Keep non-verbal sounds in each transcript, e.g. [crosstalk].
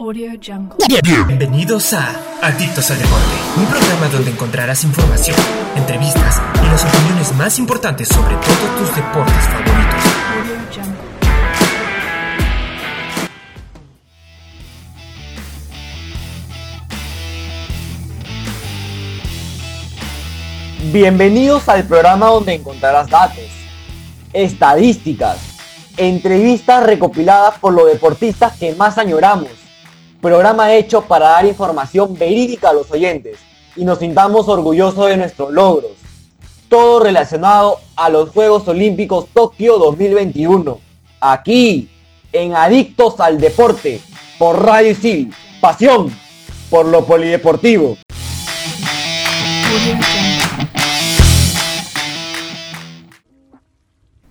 Audio Jungle. Bienvenidos a Adictos al Deporte, un programa donde encontrarás información, entrevistas y las opiniones más importantes sobre todos tus deportes favoritos. Audio Jungle. Bienvenidos al programa donde encontrarás datos, estadísticas, entrevistas recopiladas por los deportistas que más añoramos. Programa hecho para dar información verídica a los oyentes y nos sintamos orgullosos de nuestros logros. Todo relacionado a los Juegos Olímpicos Tokio 2021. Aquí, en Adictos al Deporte, por Radio Isil. Pasión por lo polideportivo.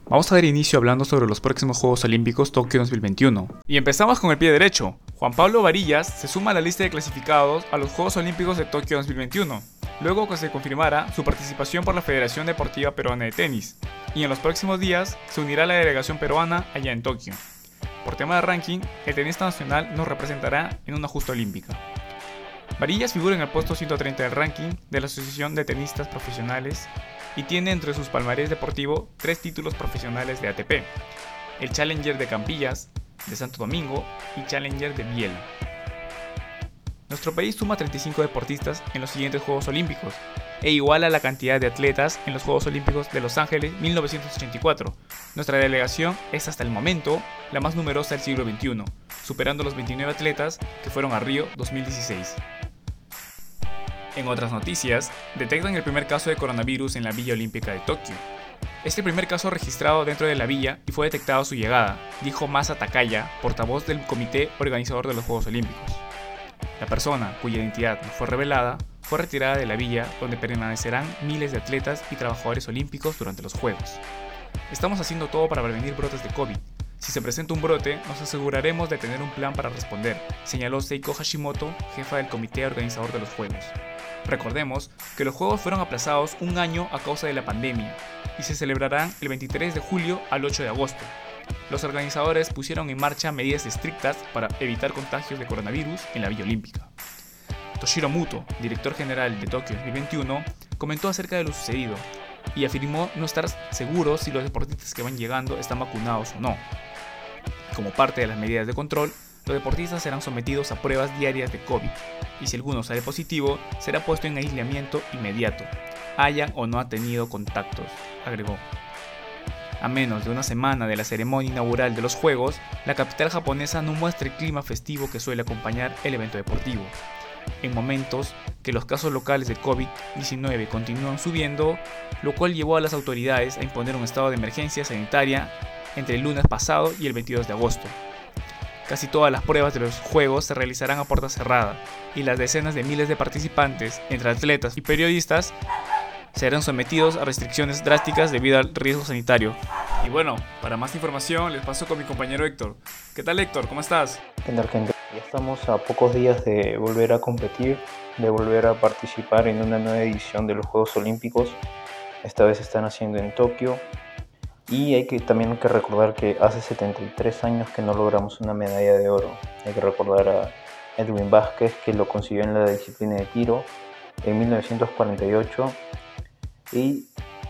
Vamos a dar inicio hablando sobre los próximos Juegos Olímpicos Tokio 2021. Y empezamos con el pie derecho. Juan Pablo Varillas se suma a la lista de clasificados a los Juegos Olímpicos de Tokio 2021, luego que se confirmara su participación por la Federación Deportiva Peruana de Tenis, y en los próximos días se unirá a la delegación peruana allá en Tokio. Por tema de ranking, el tenista nacional nos representará en una justa olímpica. Varillas figura en el puesto 130 del ranking de la Asociación de Tenistas Profesionales y tiene entre sus palmarés deportivo tres títulos profesionales de ATP, el Challenger de Campillas, de Santo Domingo y Challenger de Biela. Nuestro país suma 35 deportistas en los siguientes Juegos Olímpicos e iguala la cantidad de atletas en los Juegos Olímpicos de Los Ángeles 1984. Nuestra delegación es hasta el momento la más numerosa del siglo XXI, superando los 29 atletas que fueron a Río 2016. En otras noticias, detectan el primer caso de coronavirus en la Villa Olímpica de Tokio. Es el primer caso registrado dentro de la villa y fue detectado a su llegada, dijo Masa Takaya, portavoz del comité organizador de los Juegos Olímpicos. La persona, cuya identidad no fue revelada, fue retirada de la villa donde permanecerán miles de atletas y trabajadores olímpicos durante los Juegos. Estamos haciendo todo para prevenir brotes de COVID. Si se presenta un brote, nos aseguraremos de tener un plan para responder, señaló Seiko Hashimoto, jefa del comité organizador de los Juegos. Recordemos que los Juegos fueron aplazados un año a causa de la pandemia y se celebrarán el 23 de julio al 8 de agosto. Los organizadores pusieron en marcha medidas estrictas para evitar contagios de coronavirus en la Villa Olímpica. Toshiro Muto, director general de Tokio 2021, comentó acerca de lo sucedido y afirmó no estar seguro si los deportistas que van llegando están vacunados o no. Como parte de las medidas de control, los deportistas serán sometidos a pruebas diarias de COVID y si alguno sale positivo, será puesto en aislamiento inmediato, hayan o no ha tenido contactos, agregó. A menos de una semana de la ceremonia inaugural de los Juegos, la capital japonesa no muestra el clima festivo que suele acompañar el evento deportivo. En momentos que los casos locales de COVID-19 continúan subiendo, lo cual llevó a las autoridades a imponer un estado de emergencia sanitaria entre el lunes pasado y el 22 de agosto. Casi todas las pruebas de los Juegos se realizarán a puerta cerrada y las decenas de miles de participantes, entre atletas y periodistas, serán sometidos a restricciones drásticas debido al riesgo sanitario. Y bueno, para más información les paso con mi compañero Héctor. ¿Qué tal Héctor? ¿Cómo estás? Ya estamos a pocos días de volver a competir, de volver a participar en una nueva edición de los Juegos Olímpicos. Esta vez se están haciendo en Tokio. Y hay que también hay que recordar que hace 73 años que no logramos una medalla de oro. Hay que recordar a Edwin Vázquez que lo consiguió en la disciplina de tiro en 1948. Y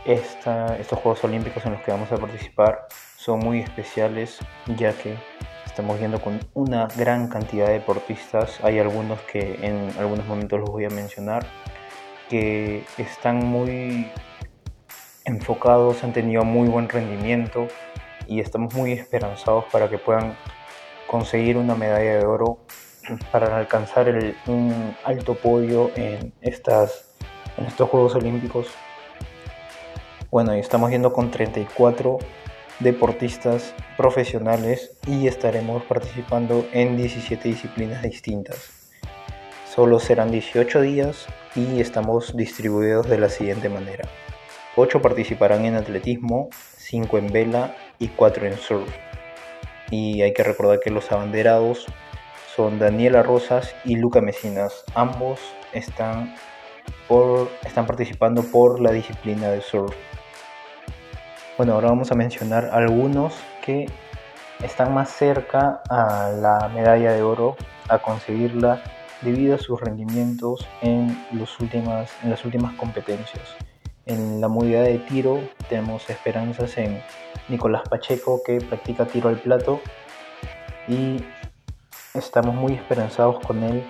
esta, estos Juegos Olímpicos en los que vamos a participar son muy especiales ya que estamos viendo con una gran cantidad de deportistas. Hay algunos que en algunos momentos los voy a mencionar que están muy enfocados, han tenido muy buen rendimiento y estamos muy esperanzados para que puedan conseguir una medalla de oro para alcanzar un alto podio en, estas, en estos Juegos Olímpicos. Bueno, y estamos yendo con 34 deportistas profesionales y estaremos participando en 17 disciplinas distintas. Solo serán 18 días y estamos distribuidos de la siguiente manera. 8 participarán en atletismo, 5 en vela y 4 en surf. Y hay que recordar que los abanderados son Daniela Rosas y Luca Mesinas. Ambos están, participando por la disciplina de surf. Bueno, ahora vamos a mencionar algunos que están más cerca a la medalla de oro a conseguirla debido a sus rendimientos en las últimas competencias. En la modalidad de tiro tenemos esperanzas en Nicolás Pacheco que practica tiro al plato y estamos muy esperanzados con él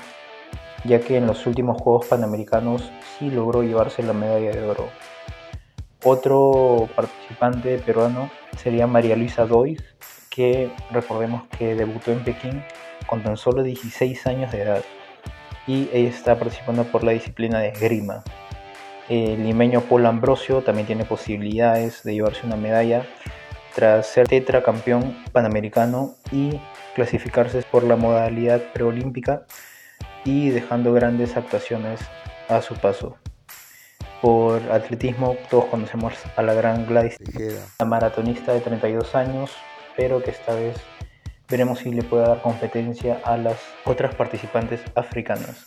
ya que en los últimos Juegos Panamericanos sí logró llevarse la medalla de oro. Otro participante peruano sería María Luisa Dois, que recordemos que debutó en Pekín con tan solo 16 años de edad y ella está participando por la disciplina de esgrima. El limeño Paul Ambrosio también tiene posibilidades de llevarse una medalla tras ser tetracampeón panamericano y clasificarse por la modalidad preolímpica y dejando grandes actuaciones a su paso. Por atletismo, todos conocemos a la gran Gladys la maratonista de 32 años, pero que esta vez veremos si le puede dar competencia a las otras participantes africanas.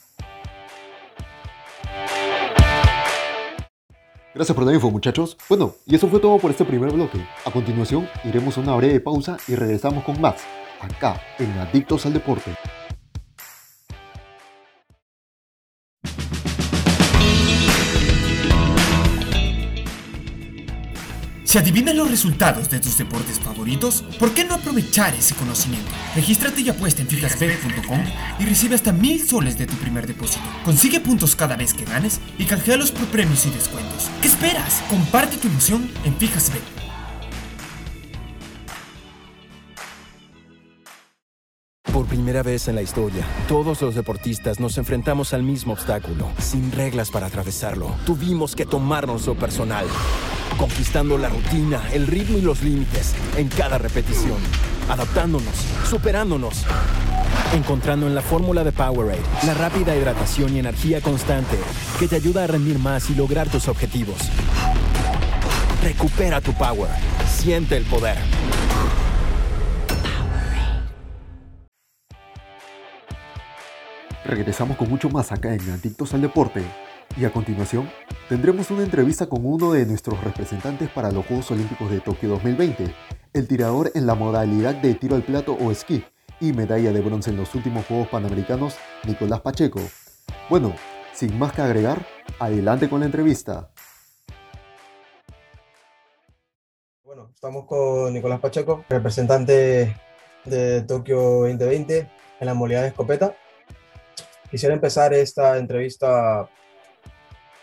Gracias por la info muchachos. Bueno, y eso fue todo por este primer bloque. A continuación iremos a una breve pausa y regresamos con más, acá en Adictos al Deporte. Si adivinas los resultados de tus deportes favoritos, ¿por qué no aprovechar ese conocimiento? Regístrate y apuesta en fijasbet.com y recibe hasta mil soles de tu primer depósito. Consigue puntos cada vez que ganes y canjealos por premios y descuentos. ¿Qué esperas? Comparte tu emoción en Fijasbet. Por primera vez en la historia, todos los deportistas nos enfrentamos al mismo obstáculo, sin reglas para atravesarlo. Tuvimos que tomárnoslo personal conquistando la rutina, el ritmo y los límites en cada repetición, adaptándonos, superándonos, encontrando en la fórmula de Powerade la rápida hidratación y energía constante que te ayuda a rendir más y lograr tus objetivos. Recupera tu power, siente el poder. Regresamos con mucho más acá en Adictos al Deporte y a continuación, tendremos una entrevista con uno de nuestros representantes para los Juegos Olímpicos de Tokio 2020, el tirador en la modalidad de tiro al plato o esquí y medalla de bronce en los últimos Juegos Panamericanos, Nicolás Pacheco. Bueno, sin más que agregar, adelante con la entrevista. Bueno, estamos con Nicolás Pacheco, representante de Tokio 2020 en la modalidad de escopeta. Quisiera empezar esta entrevista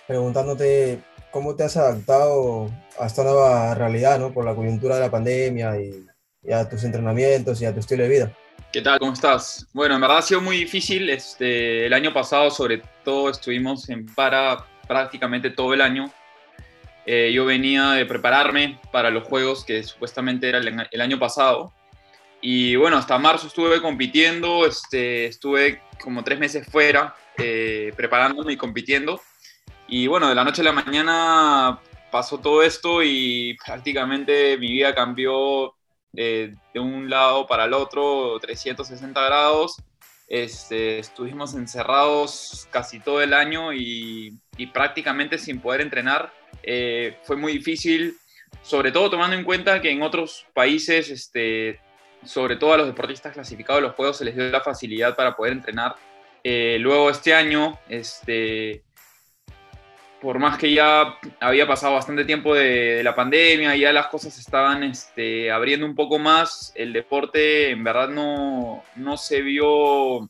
preguntándote cómo te has adaptado a esta nueva realidad, ¿no? Por la coyuntura de la pandemia y, a tus entrenamientos y a tu estilo de vida. ¿Qué tal? ¿Cómo estás? Bueno, en verdad ha sido muy difícil. Este, el año pasado, sobre todo, estuvimos en para prácticamente todo el año. Eh, yo venía de prepararme para los juegos que supuestamente era el, año pasado. Y bueno, hasta marzo estuve compitiendo, este, estuve como tres meses fuera, eh, preparándome y compitiendo. Y bueno, de la noche a la mañana pasó todo esto y prácticamente mi vida cambió eh, de un lado para el otro, 360 grados. Este, estuvimos encerrados casi todo el año y, prácticamente sin poder entrenar. Eh, fue muy difícil, sobre todo tomando en cuenta que en otros países, este, sobre todo a los deportistas clasificados de los Juegos, se les dio la facilidad para poder entrenar. Eh, luego este año, este, por más que ya había pasado bastante tiempo de, la pandemia, ya las cosas estaban este, abriendo un poco más, el deporte en verdad no, no se vio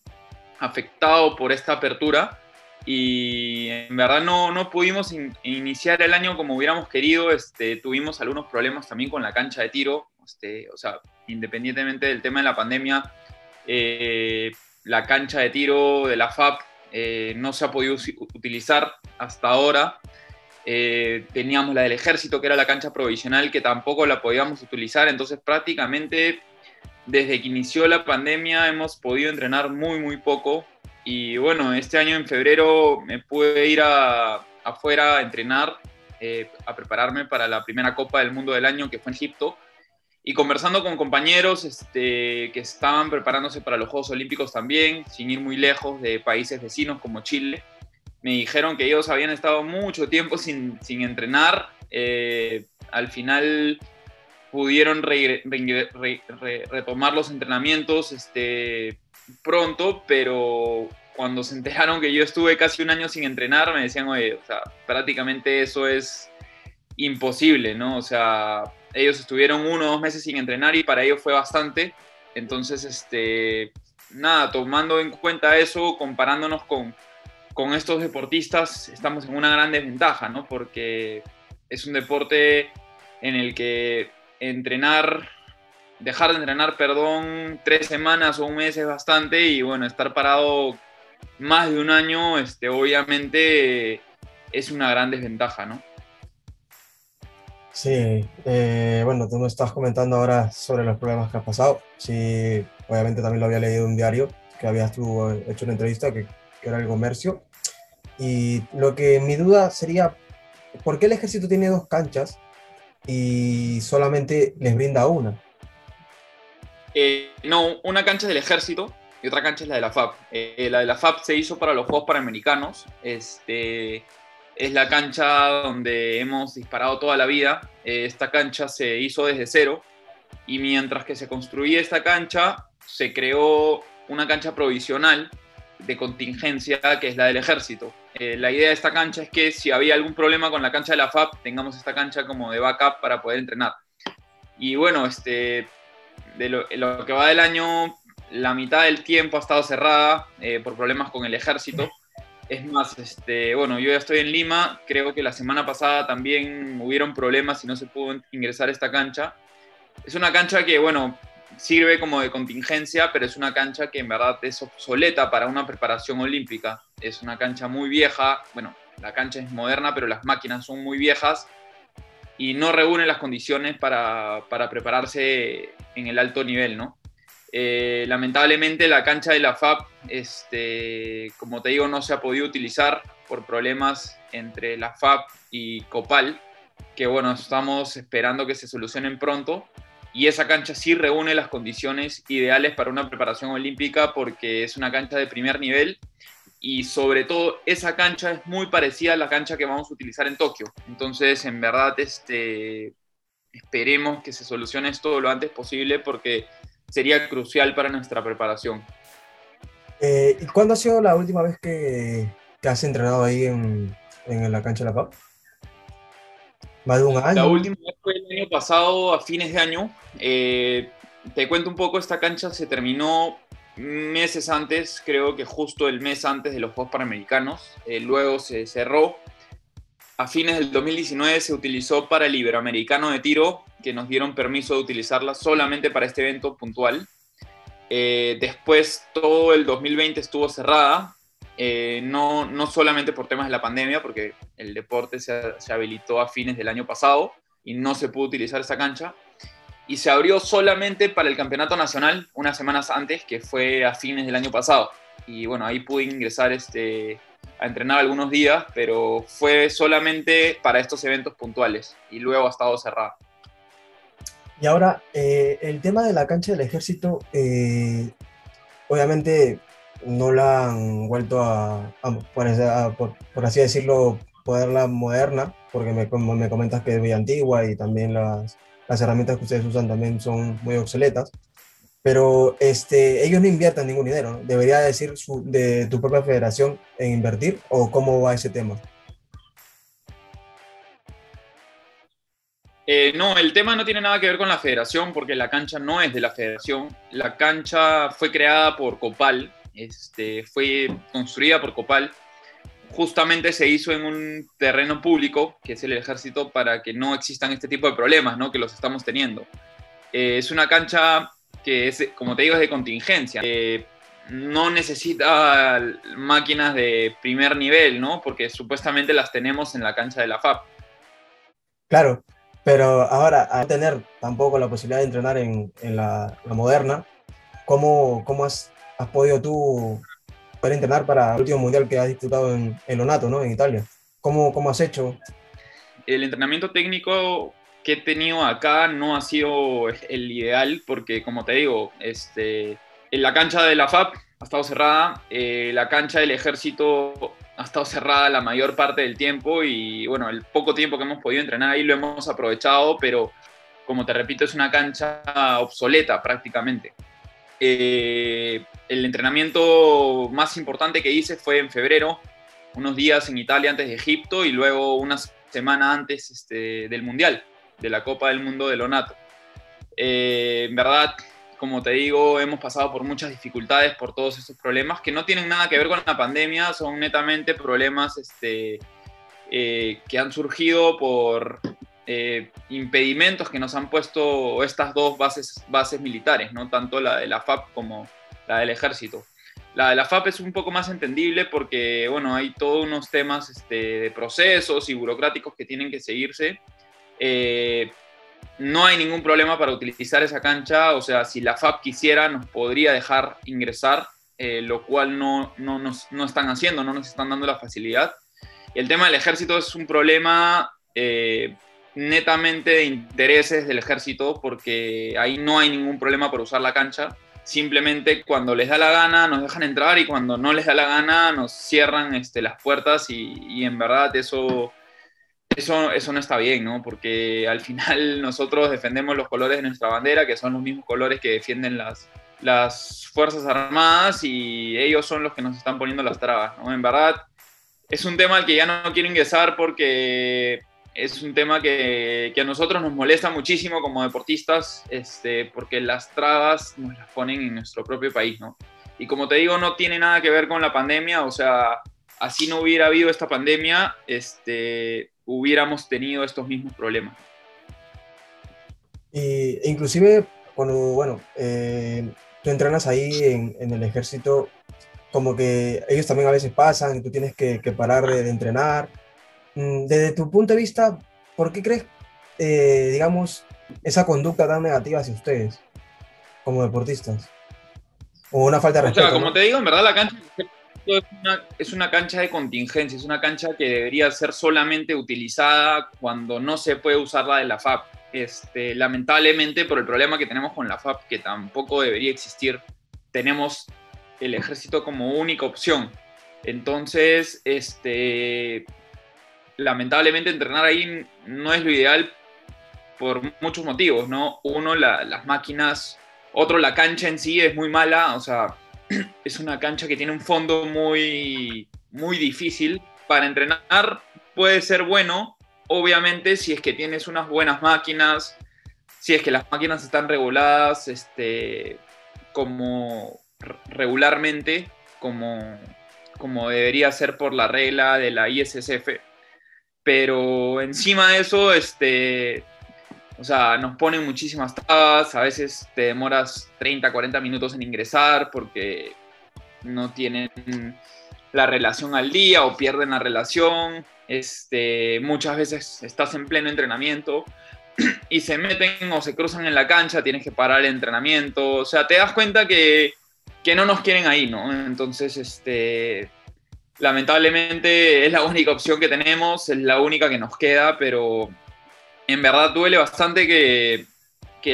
afectado por esta apertura y en verdad no, no pudimos iniciar el año como hubiéramos querido, este, tuvimos algunos problemas también con la cancha de tiro, este, o sea, independientemente del tema de la pandemia, eh, la cancha de tiro de la FAP eh, no se ha podido utilizar hasta ahora. Eh, teníamos la del ejército, que era la cancha provisional, que tampoco la podíamos utilizar. Entonces prácticamente desde que inició la pandemia hemos podido entrenar muy, muy poco. Y bueno, este año en febrero me pude ir afuera a entrenar, eh, a prepararme para la primera Copa del Mundo del año que fue en Egipto y conversando con compañeros este, que estaban preparándose para los Juegos Olímpicos también, sin ir muy lejos de países vecinos como Chile, me dijeron que ellos habían estado mucho tiempo sin, sin entrenar. Eh, al final pudieron re- re- re- re- retomar los entrenamientos este, pronto, pero cuando se enteraron que yo estuve casi un año sin entrenar, me decían, oye, o sea, prácticamente eso es imposible, ¿no? O sea, ellos estuvieron uno o dos meses sin entrenar y para ellos fue bastante. Entonces, este, nada, tomando en cuenta eso, comparándonos con, con estos deportistas, estamos en una gran desventaja, ¿no? Porque es un deporte en el que entrenar, dejar de entrenar, perdón, tres semanas o un mes es bastante y bueno, estar parado más de un año, este, obviamente es una gran desventaja, ¿no? Sí, eh, bueno, tú me estás comentando ahora sobre los problemas que has pasado. Sí, obviamente también lo había leído en un diario, que habías tú eh, hecho una entrevista, que, que era el comercio. Y lo que mi duda sería, ¿por qué el ejército tiene dos canchas y solamente les brinda una? Eh, no, una cancha es del ejército y otra cancha es la de la FAP. Eh, la de la FAP se hizo para los Juegos Panamericanos. Este, es la cancha donde hemos disparado toda la vida. Eh, esta cancha se hizo desde cero y mientras que se construía esta cancha, se creó una cancha provisional de contingencia que es la del ejército. Eh, la idea de esta cancha es que si había algún problema con la cancha de la FAP, tengamos esta cancha como de backup para poder entrenar. Y bueno, este, de lo, que va del año, la mitad del tiempo ha estado cerrada eh, por problemas con el ejército. Es más, este, bueno, yo ya estoy en Lima, creo que la semana pasada también hubieron problemas y no se pudo ingresar esta cancha. Es una cancha que, bueno, sirve como de contingencia, pero es una cancha que en verdad es obsoleta para una preparación olímpica. Es una cancha muy vieja, bueno, la cancha es moderna, pero las máquinas son muy viejas y no reúne las condiciones para, para prepararse en el alto nivel, ¿no? Eh, lamentablemente la cancha de la FAP, este, como te digo, no se ha podido utilizar por problemas entre la FAP y Copal, que bueno, estamos esperando que se solucionen pronto. Y esa cancha sí reúne las condiciones ideales para una preparación olímpica porque es una cancha de primer nivel y sobre todo esa cancha es muy parecida a la cancha que vamos a utilizar en Tokio. Entonces, en verdad, este, esperemos que se solucione esto lo antes posible porque sería crucial para nuestra preparación. Eh, ¿Y cuándo ha sido la última vez que, que has entrenado ahí en, en, la cancha de la PAP? ¿Más de un año? La última vez fue el año pasado, a fines de año. Eh, te cuento un poco, esta cancha se terminó meses antes, creo que justo el mes antes de los Juegos Panamericanos. Eh, luego se cerró. A fines del 2019 se utilizó para el Iberoamericano de Tiro, que nos dieron permiso de utilizarla solamente para este evento puntual. Eh, después todo el 2020 estuvo cerrada, eh, no, no solamente por temas de la pandemia, porque el deporte se, se, habilitó a fines del año pasado y no se pudo utilizar esa cancha. Y se abrió solamente para el campeonato nacional unas semanas antes, que fue a fines del año pasado. Y bueno, ahí pude ingresar este, a entrenar algunos días, pero fue solamente para estos eventos puntuales y luego ha estado cerrada. Y ahora, eh, el tema de la cancha del ejército, eh, obviamente no la han vuelto a, a, por, a por, por, así decirlo, poderla moderna, porque me, me, comentas que es muy antigua y también las, las herramientas que ustedes usan también son muy obsoletas. Pero este, ellos no invierten ningún dinero, ¿no? ¿Debería decir su, de tu propia federación en invertir o cómo va ese tema? Eh, no, el tema no tiene nada que ver con la federación porque la cancha no es de la federación. La cancha fue creada por Copal, este, fue construida por Copal. Justamente se hizo en un terreno público, que es el ejército, para que no existan este tipo de problemas, ¿no? que los estamos teniendo. Eh, es una cancha que, es, como te digo, es de contingencia. Eh, no necesita máquinas de primer nivel, ¿no? porque supuestamente las tenemos en la cancha de la FAP. Claro, pero ahora, al tener tampoco la posibilidad de entrenar en, en la, la, moderna, ¿cómo, cómo has, has, podido tú poder entrenar para el último mundial que has disputado en, en Lonato, ¿no? en Italia? ¿Cómo, ¿Cómo has hecho? El entrenamiento técnico que he tenido acá no ha sido el ideal porque, como te digo, este, en la cancha de la FAP ha estado cerrada, eh, la cancha del ejército ha estado cerrada la mayor parte del tiempo y bueno, el poco tiempo que hemos podido entrenar ahí lo hemos aprovechado, pero como te repito, es una cancha obsoleta prácticamente. Eh, el entrenamiento más importante que hice fue en febrero, unos días en Italia antes de Egipto y luego una semana antes este, del Mundial, de la Copa del Mundo de Lonato. Eh, en verdad, como te digo, hemos pasado por muchas dificultades por todos estos problemas que no tienen nada que ver con la pandemia, son netamente problemas este, eh, que han surgido por eh, impedimentos que nos han puesto estas dos bases, bases militares, ¿no? tanto la de la FAP como la del ejército. La de la FAP es un poco más entendible porque, bueno, hay todos unos temas este, de procesos y burocráticos que tienen que seguirse. Eh, no hay ningún problema para utilizar esa cancha, o sea, si la FAP quisiera nos podría dejar ingresar, eh, lo cual no, no, nos, no están haciendo, no nos están dando la facilidad. El tema del ejército es un problema eh, netamente de intereses del ejército porque ahí no hay ningún problema por usar la cancha. Simplemente cuando les da la gana nos dejan entrar y cuando no les da la gana nos cierran este, las puertas y en verdad eso eso, eso no está bien, ¿no? Porque al final [laughs] nosotros defendemos los colores de nuestra bandera, que son los mismos colores que defienden las, las Fuerzas Armadas y ellos son los que nos están poniendo las trabas, ¿no? En verdad, es un tema al que ya no quiero ingresar porque es un tema que, que, a nosotros nos molesta muchísimo como deportistas, este, porque las trabas nos las ponen en nuestro propio país, ¿no? Y como te digo, no tiene nada que ver con la pandemia, o sea, así no hubiera habido esta pandemia, este, hubiéramos tenido estos mismos problemas. E inclusive cuando, bueno, eh, tú entrenas ahí en, en, el ejército, como que ellos también a veces pasan y tú tienes que, que parar de, de, entrenar. Mm, desde tu punto de vista, ¿por qué crees, eh, digamos, esa conducta tan negativa hacia ustedes como deportistas? O una falta de respeto. O sea, como ¿no? te digo, en verdad la cancha es una, cancha de contingencia, es una cancha que debería ser solamente utilizada cuando no se puede usar la de la FAP. Este, lamentablemente, por el problema que tenemos con la FAP, que tampoco debería existir, tenemos el ejército como única opción. Entonces, este, lamentablemente entrenar ahí no es lo ideal por muchos motivos, ¿no? Uno, la, las máquinas, otro, la cancha en sí es muy mala, o sea, es una cancha que tiene un fondo muy, muy difícil. Para entrenar puede ser bueno, obviamente, si es que tienes unas buenas máquinas, si es que las máquinas están reguladas este, como regularmente, como, como debería ser por la regla de la ISSF. Pero encima de eso, este, o sea, nos ponen muchísimas trabas, a veces te demoras 30, 40 minutos en ingresar porque no tienen la relación al día o pierden la relación. Este, muchas veces estás en pleno entrenamiento [clears throat] y se meten o se cruzan en la cancha, tienes que parar el entrenamiento. O sea, te das cuenta que, que no nos quieren ahí, ¿no? Entonces, este, lamentablemente es la única opción que tenemos, es la única que nos queda, pero en verdad duele bastante que,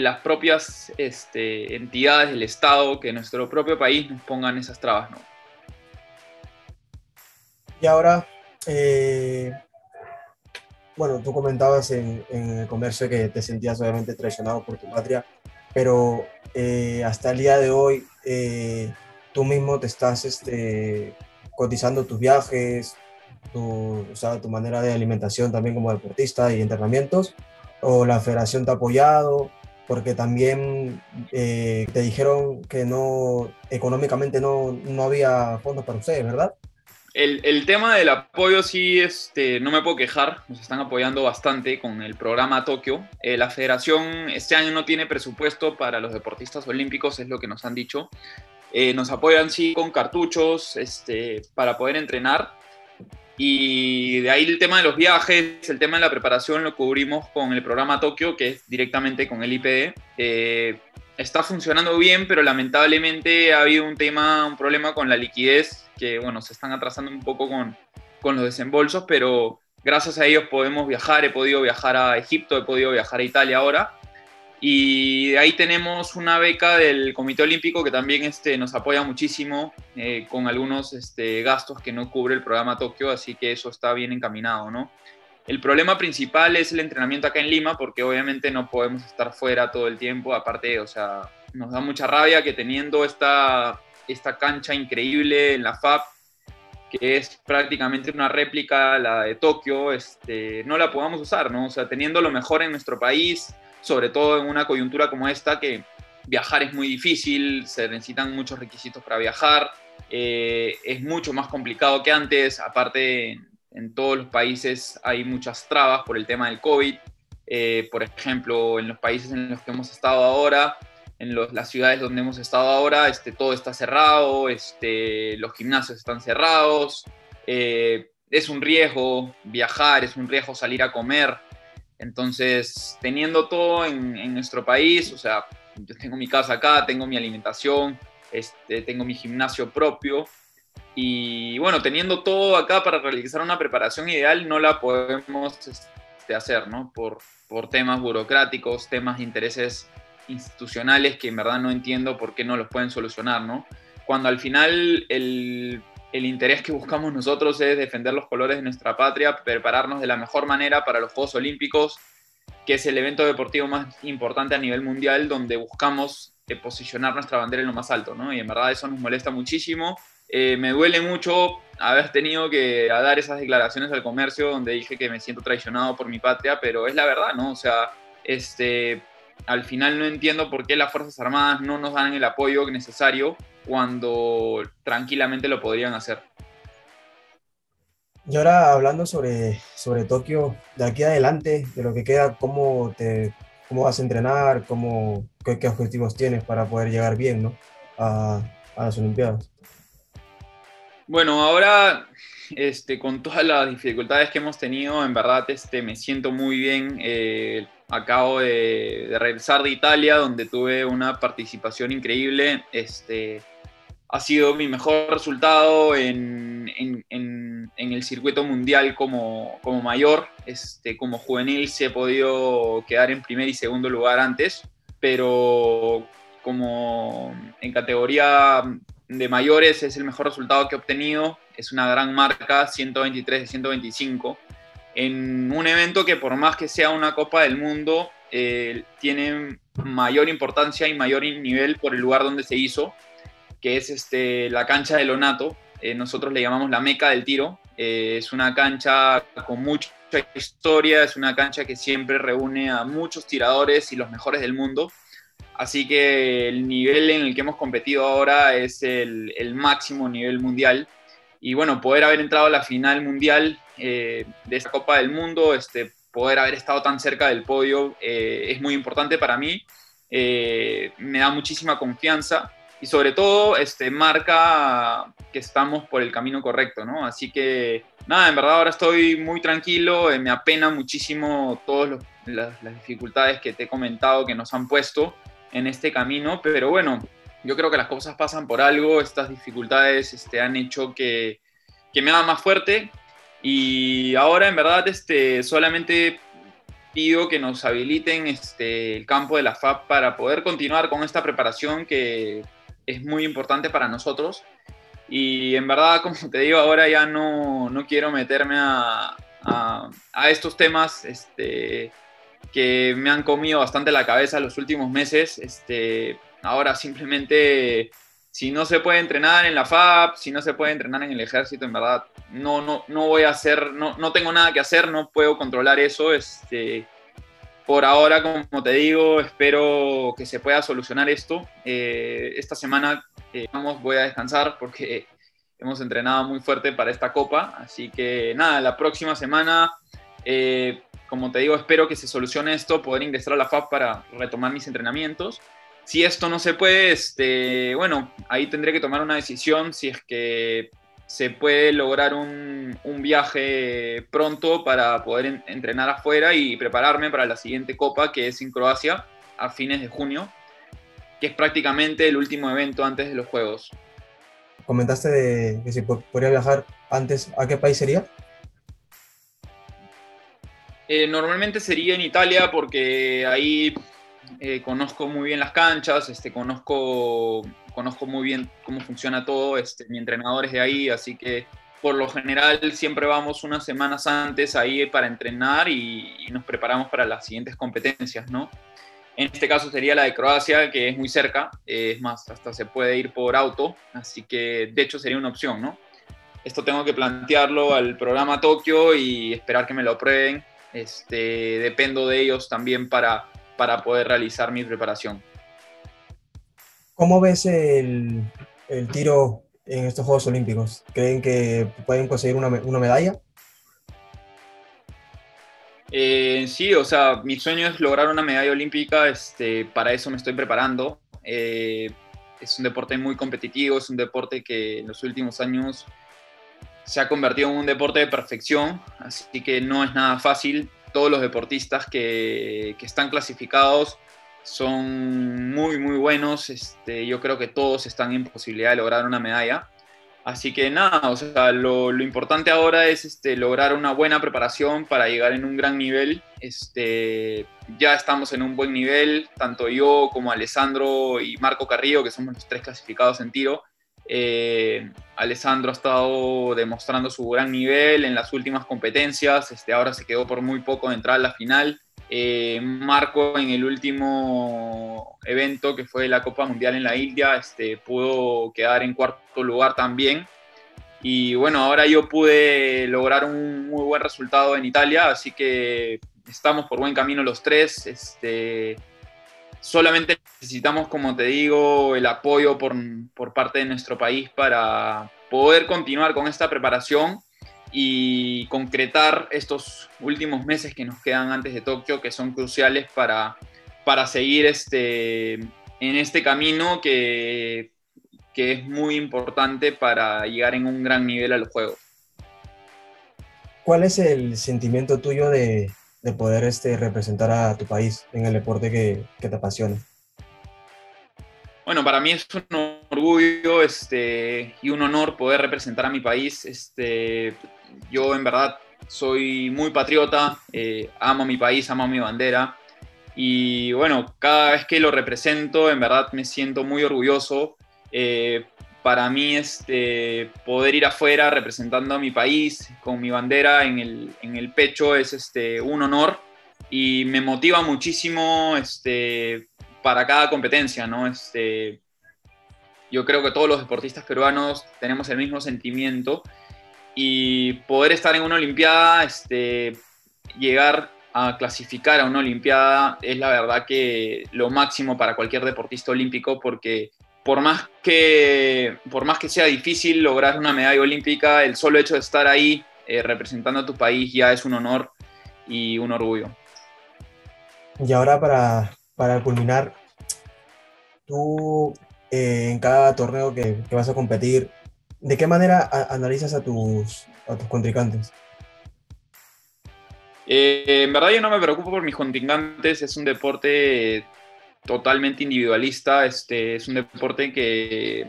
las propias este, entidades del Estado, que nuestro propio país nos pongan esas trabas, ¿no? Y ahora, eh, bueno, tú comentabas en, en, el comercio que te sentías obviamente traicionado por tu patria, pero eh, hasta el día de hoy eh, tú mismo te estás este, cotizando tus viajes, tu, o sea, tu manera de alimentación también como deportista y entrenamientos, o la federación te ha apoyado, porque también eh, te dijeron que no, económicamente no, no había fondos para ustedes, ¿verdad? El, el, tema del apoyo sí, este, no me puedo quejar, nos están apoyando bastante con el programa Tokio. Eh, la federación este año no tiene presupuesto para los deportistas olímpicos, es lo que nos han dicho. Eh, nos apoyan sí con cartuchos este, para poder entrenar. Y de ahí el tema de los viajes, el tema de la preparación lo cubrimos con el programa Tokio, que es directamente con el IPD. Eh, está funcionando bien, pero lamentablemente ha habido un tema, un problema con la liquidez que bueno, se están atrasando un poco con, con los desembolsos, pero gracias a ellos podemos viajar, he podido viajar a Egipto, he podido viajar a Italia ahora, y ahí tenemos una beca del Comité Olímpico que también este, nos apoya muchísimo eh, con algunos este, gastos que no cubre el programa Tokio, así que eso está bien encaminado, ¿no? El problema principal es el entrenamiento acá en Lima, porque obviamente no podemos estar fuera todo el tiempo. Aparte, o sea, nos da mucha rabia que teniendo esta, esta cancha increíble en la FAP, que es prácticamente una réplica la de Tokio, este, no la podamos usar, ¿no? O sea, teniendo lo mejor en nuestro país, sobre todo en una coyuntura como esta, que viajar es muy difícil, se necesitan muchos requisitos para viajar, eh, es mucho más complicado que antes, aparte en todos los países hay muchas trabas por el tema del COVID. Eh, por ejemplo, en los países en los que hemos estado ahora, en las ciudades donde hemos estado ahora, este, todo está cerrado, este, los gimnasios están cerrados, eh, es un riesgo viajar, es un riesgo salir a comer. Entonces, teniendo todo en, nuestro país, o sea, yo tengo mi casa acá, tengo mi alimentación, este, tengo mi gimnasio propio, y bueno, teniendo todo acá para realizar una preparación ideal, no la podemos este, hacer, ¿no? Por, por temas burocráticos, temas de intereses institucionales que en verdad no entiendo por qué no los pueden solucionar, ¿no? Cuando al final el, el interés que buscamos nosotros es defender los colores de nuestra patria, prepararnos de la mejor manera para los Juegos Olímpicos, que es el evento deportivo más importante a nivel mundial, donde buscamos eh, posicionar nuestra bandera en lo más alto, ¿no? Y en verdad eso nos molesta muchísimo eh, me duele mucho haber tenido que dar esas declaraciones al comercio donde dije que me siento traicionado por mi patria, pero es la verdad, ¿no? O sea, este, al final no entiendo por qué las Fuerzas Armadas no nos dan el apoyo necesario cuando tranquilamente lo podrían hacer. Y ahora hablando sobre, sobre Tokio, de aquí adelante, de lo que queda, ¿cómo, te, cómo vas a entrenar? Cómo, qué, objetivos tienes para poder llegar bien ¿no? a, a las Olimpiadas? Bueno, ahora este, con todas las dificultades que hemos tenido, en verdad este, me siento muy bien. Eh, acabo de, regresar de Italia, donde tuve una participación increíble. Este, ha sido mi mejor resultado en, el circuito mundial como, mayor. Este, como juvenil se he podido quedar en primer y segundo lugar antes, pero como en categoría de mayores es el mejor resultado que he obtenido. Es una gran marca, 123 de 125. En un evento que por más que sea una Copa del Mundo, eh, tiene mayor importancia y mayor nivel por el lugar donde se hizo, que es este, la cancha de Lonato. Eh, nosotros le llamamos la meca del tiro. Eh, es una cancha con mucha historia, es una cancha que siempre reúne a muchos tiradores y los mejores del mundo Así que el nivel en el que hemos competido ahora es el, máximo nivel mundial. Y bueno, poder haber entrado a la final mundial eh, de esta Copa del Mundo, este, poder haber estado tan cerca del podio, es muy importante para mí. Me da muchísima confianza y sobre todo este, marca que estamos por el camino correcto, ¿no? Así que nada, en verdad ahora estoy muy tranquilo, me apena muchísimo todas las dificultades que te he comentado que nos han puesto en este camino, pero bueno, yo creo que las cosas pasan por algo, estas dificultades este, han hecho que, que me haga más fuerte y ahora en verdad este, solamente pido que nos habiliten este, el campo de la FAP para poder continuar con esta preparación que es muy importante para nosotros. Y en verdad, como te digo, ahora ya no, no quiero meterme a, a, estos temas este, que me han comido bastante la cabeza los últimos meses. Este, ahora simplemente, si no se puede entrenar en la FAB, si no se puede entrenar en el ejército, en verdad, no, no, no voy a hacer, no, no tengo nada que hacer, no puedo controlar eso. Este, por ahora, como te digo, espero que se pueda solucionar esto. Eh, esta semana eh, vamos, voy a descansar porque [laughs] hemos entrenado muy fuerte para esta copa. Así que nada, la próxima semana eh, como te digo, espero que se solucione esto, poder ingresar a la FAB para retomar mis entrenamientos. Si esto no se puede, este, bueno, ahí tendré que tomar una decisión si es que se puede lograr un, viaje pronto para poder entrenar afuera y prepararme para la siguiente copa que es en Croacia a fines de junio, que es prácticamente el último evento antes de los Juegos. Comentaste de que si podría viajar antes, ¿a qué país sería? Eh, normalmente sería en Italia porque ahí eh, conozco muy bien las canchas, este, conozco, conozco muy bien cómo funciona todo, este, mi entrenador es de ahí, así que por lo general siempre vamos unas semanas antes ahí para entrenar y, y nos preparamos para las siguientes competencias, ¿no? En este caso sería la de Croacia, que es muy cerca, eh, es más, hasta se puede ir por auto, así que de hecho sería una opción, ¿no? Esto tengo que plantearlo al programa Tokio y esperar que me lo aprueben. Este, dependo de ellos también para, para poder realizar mi preparación. ¿Cómo ves el, el tiro en estos Juegos Olímpicos? ¿Creen que pueden conseguir una, una medalla? Eh, sí, o sea, mi sueño es lograr una medalla olímpica, este, para eso me estoy preparando. Eh, es un deporte muy competitivo, es un deporte que en los últimos años se ha convertido en un deporte de perfección, así que no es nada fácil. Todos los deportistas que, que están clasificados son muy, muy buenos. Este, yo creo que todos están en posibilidad de lograr una medalla. Así que nada, o sea, lo, lo importante ahora es este, lograr una buena preparación para llegar en un gran nivel. Este, ya estamos en un buen nivel, tanto yo como Alessandro y Marco Carrillo, que somos los tres clasificados en tiro. Eh, Alessandro ha estado demostrando su gran nivel en las últimas competencias, este, ahora se quedó por muy poco de entrar a la final. Eh, Marco en el último evento que fue la Copa Mundial en la India este, pudo quedar en cuarto lugar también. Y bueno, ahora yo pude lograr un muy buen resultado en Italia, así que estamos por buen camino los tres. Este, solamente necesitamos, como te digo, el apoyo por, por parte de nuestro país para poder continuar con esta preparación y concretar estos últimos meses que nos quedan antes de Tokio, que son cruciales para, para seguir este, en este camino que, que es muy importante para llegar en un gran nivel a los Juegos. ¿Cuál es el sentimiento tuyo de, de poder este, representar a tu país en el deporte que, que te apasiona? Bueno, para mí es un orgullo este, y un honor poder representar a mi país. Este, yo en verdad soy muy patriota, eh, amo mi país, amo mi bandera. Y bueno, cada vez que lo represento, en verdad me siento muy orgulloso. Eh, para mí, este, poder ir afuera representando a mi país con mi bandera en el, en el pecho es este, un honor y me motiva muchísimo este, para cada competencia, ¿no? Este, yo creo que todos los deportistas peruanos tenemos el mismo sentimiento y poder estar en una Olimpiada, este, llegar a clasificar a una Olimpiada es la verdad que lo máximo para cualquier deportista olímpico porque por más que, por más que sea difícil lograr una medalla olímpica, el solo hecho de estar ahí eh, representando a tu país ya es un honor y un orgullo. Y ahora para, para culminar, tú eh, en cada torneo que, que, vas a competir, ¿de qué manera analizas a tus, a tus contrincantes? Eh, en verdad yo no me preocupo por mis contrincantes, es un deporte totalmente individualista, este, es un deporte que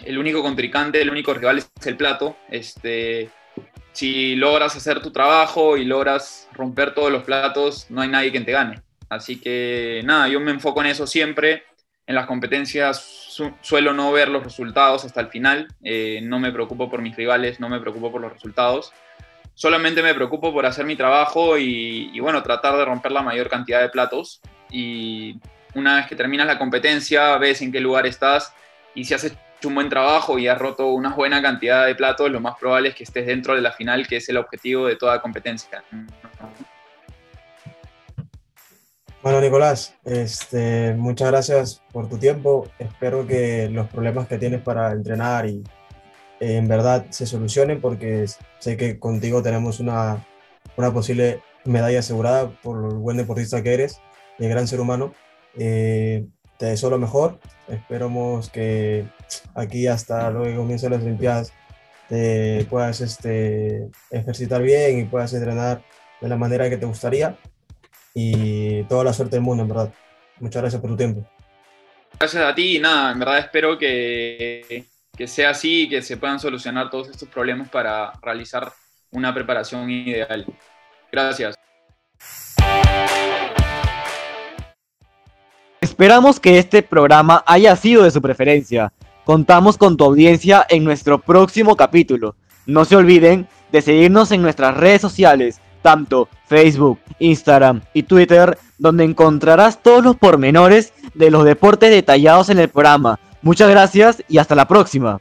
el único contrincante, el único rival es el plato. Este, si logras hacer tu trabajo y logras romper todos los platos, no hay nadie que te gane. Así que nada, yo me enfoco en eso siempre. En las competencias su suelo no ver los resultados hasta el final. Eh, no me preocupo por mis rivales, no me preocupo por los resultados. Solamente me preocupo por hacer mi trabajo y, y bueno, tratar de romper la mayor cantidad de platos. Y una vez que terminas la competencia, ves en qué lugar estás y si has hecho un buen trabajo y has roto una buena cantidad de platos, lo más probable es que estés dentro de la final, que es el objetivo de toda competencia. Bueno, Nicolás, este, muchas gracias por tu tiempo. Espero que los problemas que tienes para entrenar y eh, en verdad se solucionen porque sé que contigo tenemos una, una posible medalla asegurada por el buen deportista que eres y el gran ser humano. Eh, te deseo lo mejor. Esperamos que aquí hasta luego que comiencen las Olimpiadas te puedas este, ejercitar bien y puedas entrenar de la manera que te gustaría. Y toda la suerte del mundo, en verdad. Muchas gracias por tu tiempo. Gracias a ti y nada, en verdad espero que, que sea así y que se puedan solucionar todos estos problemas para realizar una preparación ideal. Gracias. Esperamos que este programa haya sido de su preferencia. Contamos con tu audiencia en nuestro próximo capítulo. No se olviden de seguirnos en nuestras redes sociales, tanto Facebook, Instagram y Twitter, donde encontrarás todos los pormenores de los deportes detallados en el programa. Muchas gracias y hasta la próxima.